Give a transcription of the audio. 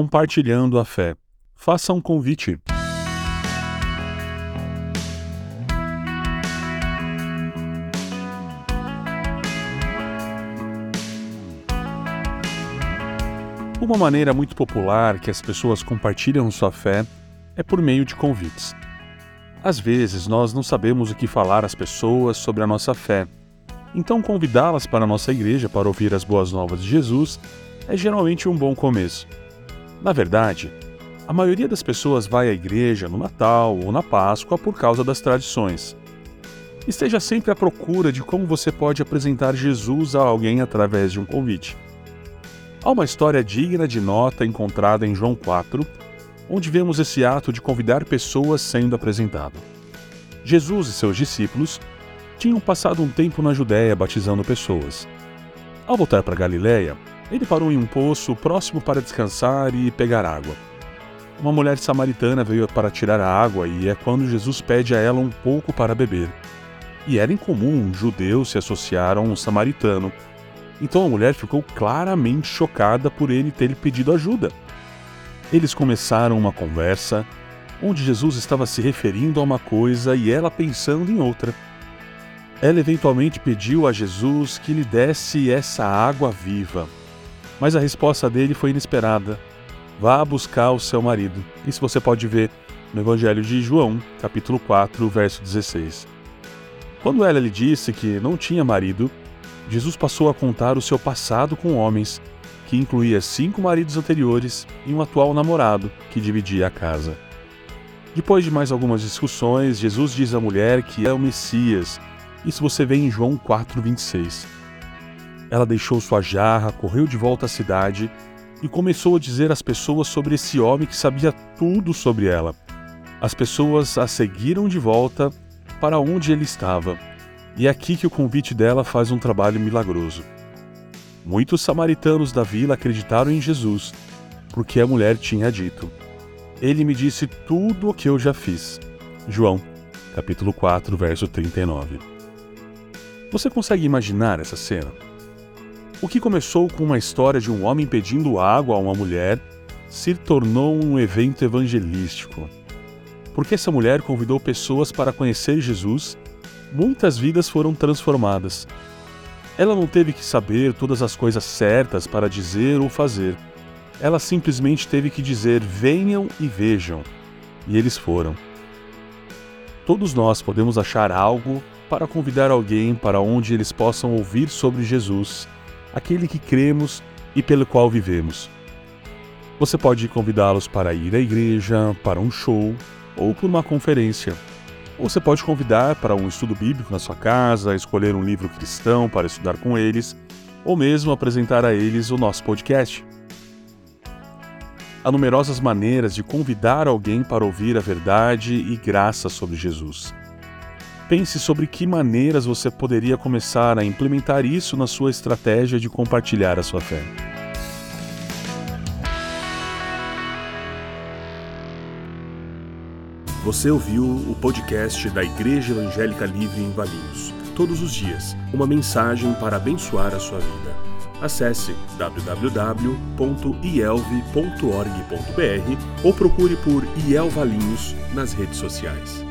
compartilhando a fé. Faça um convite. Uma maneira muito popular que as pessoas compartilham sua fé é por meio de convites. Às vezes nós não sabemos o que falar às pessoas sobre a nossa fé, então convidá-las para a nossa igreja para ouvir as boas novas de Jesus é geralmente um bom começo. Na verdade, a maioria das pessoas vai à igreja no Natal ou na Páscoa por causa das tradições. Esteja sempre à procura de como você pode apresentar Jesus a alguém através de um convite. Há uma história digna de nota encontrada em João 4, onde vemos esse ato de convidar pessoas sendo apresentado. Jesus e seus discípulos tinham passado um tempo na Judéia batizando pessoas. Ao voltar para Galiléia, ele parou em um poço próximo para descansar e pegar água. Uma mulher samaritana veio para tirar a água e é quando Jesus pede a ela um pouco para beber. E era incomum um judeu se associar a um samaritano, então a mulher ficou claramente chocada por ele ter pedido ajuda. Eles começaram uma conversa onde Jesus estava se referindo a uma coisa e ela pensando em outra. Ela eventualmente pediu a Jesus que lhe desse essa água viva, mas a resposta dele foi inesperada. Vá buscar o seu marido. Isso você pode ver no Evangelho de João, capítulo 4, verso 16. Quando ela lhe disse que não tinha marido, Jesus passou a contar o seu passado com homens, que incluía cinco maridos anteriores e um atual namorado que dividia a casa. Depois de mais algumas discussões, Jesus diz à mulher que é o Messias. Isso você vê em João 4:26. Ela deixou sua jarra, correu de volta à cidade e começou a dizer às pessoas sobre esse homem que sabia tudo sobre ela. As pessoas a seguiram de volta para onde ele estava e é aqui que o convite dela faz um trabalho milagroso. Muitos samaritanos da vila acreditaram em Jesus, porque a mulher tinha dito: Ele me disse tudo o que eu já fiz. João, capítulo 4, verso 39. Você consegue imaginar essa cena? O que começou com uma história de um homem pedindo água a uma mulher se tornou um evento evangelístico. Porque essa mulher convidou pessoas para conhecer Jesus muitas vidas foram transformadas. Ela não teve que saber todas as coisas certas para dizer ou fazer. Ela simplesmente teve que dizer: venham e vejam. E eles foram. Todos nós podemos achar algo para convidar alguém para onde eles possam ouvir sobre Jesus, aquele que cremos e pelo qual vivemos. Você pode convidá-los para ir à igreja, para um show ou para uma conferência. Ou você pode convidar para um estudo bíblico na sua casa, escolher um livro cristão para estudar com eles, ou mesmo apresentar a eles o nosso podcast. Há numerosas maneiras de convidar alguém para ouvir a verdade e graça sobre Jesus. Pense sobre que maneiras você poderia começar a implementar isso na sua estratégia de compartilhar a sua fé. Você ouviu o podcast da Igreja Evangélica Livre em Valinhos. Todos os dias, uma mensagem para abençoar a sua vida. Acesse www.ielve.org.br ou procure por IEL Valinhos nas redes sociais.